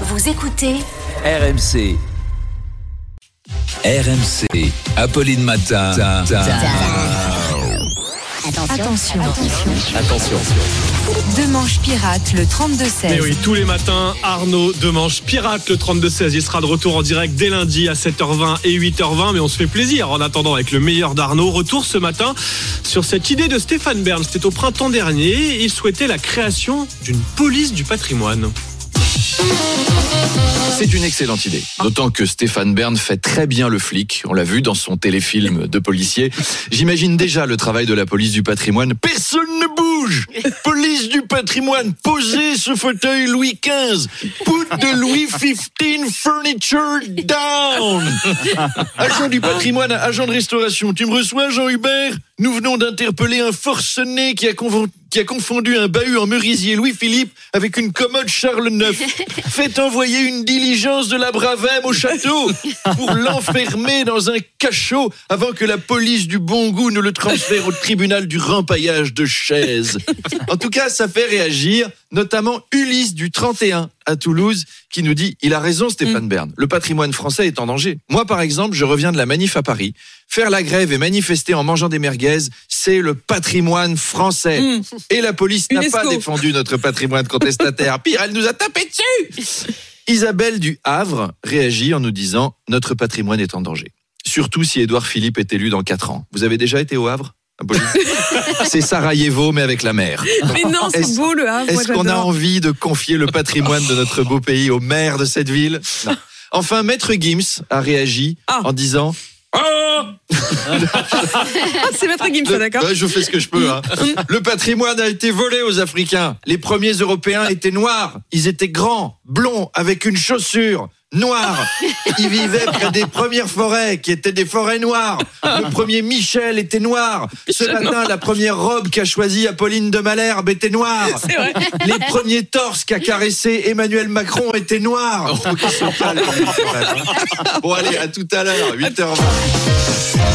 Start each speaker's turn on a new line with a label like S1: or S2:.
S1: Vous écoutez
S2: RMC. RMC. Apolline Matin.
S3: Attention.
S2: Attention.
S3: Deux manches pirates, le 32-16.
S4: Mais oui, tous les matins, Arnaud Demanche pirate le 32-16. Il sera de retour en direct dès lundi à 7h20 et 8h20. Mais on se fait plaisir en attendant avec le meilleur d'Arnaud. Retour ce matin sur cette idée de Stéphane Bern. C'était au printemps dernier. Il souhaitait la création d'une police du patrimoine.
S5: C'est une excellente idée. D'autant que Stéphane Bern fait très bien le flic. On l'a vu dans son téléfilm de policier. J'imagine déjà le travail de la police du patrimoine. Personne ne bouge Police du patrimoine, posez ce fauteuil Louis XV. Put de Louis XV furniture down. Agent du patrimoine, agent de restauration. Tu me reçois, Jean Hubert Nous venons d'interpeller un forcené qui a, convo- qui a confondu un bahut en merisier Louis-Philippe avec une commode Charles IX. Faites envoyer une diligence de la Bravem au château pour l'enfermer dans un cachot avant que la police du bon goût ne le transfère au tribunal du rempaillage de chaises. En tout cas, ça fait réagir, notamment Ulysse du 31 à Toulouse, qui nous dit il a raison Stéphane Bern, le patrimoine français est en danger. Moi, par exemple, je reviens de la manif à Paris. Faire la grève et manifester en mangeant des merguez, c'est le patrimoine français. Et la police n'a pas défendu notre patrimoine contestataire. Pire, elle nous a tapé dessus. Isabelle du Havre réagit en nous disant Notre patrimoine est en danger. Surtout si Édouard Philippe est élu dans 4 ans. Vous avez déjà été au Havre? C'est Sarajevo, mais avec la mer.
S6: Mais non, c'est
S5: Est-ce-
S6: beau le Havre.
S5: Est-ce qu'on a envie de confier le patrimoine de notre beau pays au maire de cette ville Non. Enfin, Maître Gims a réagi
S6: Ah.
S5: en disant
S6: Ah, c'est Maître Gims, ça, d'accord
S5: Ouais, je fais ce que je peux. hein. Le patrimoine a été volé aux Africains. Les premiers Européens étaient noirs. Ils étaient grands, blonds, avec une chaussure noire. Ils vivaient près des premières forêts, qui étaient des forêts noires. Le premier Michel était noir. Ce matin, la première robe qu'a choisie Apolline de Malherbe était noire. Les premiers torses qu'a caressé Emmanuel Macron étaient noirs. Faut qu'ils se calment. Bon allez, à tout à l'heure, 8h20.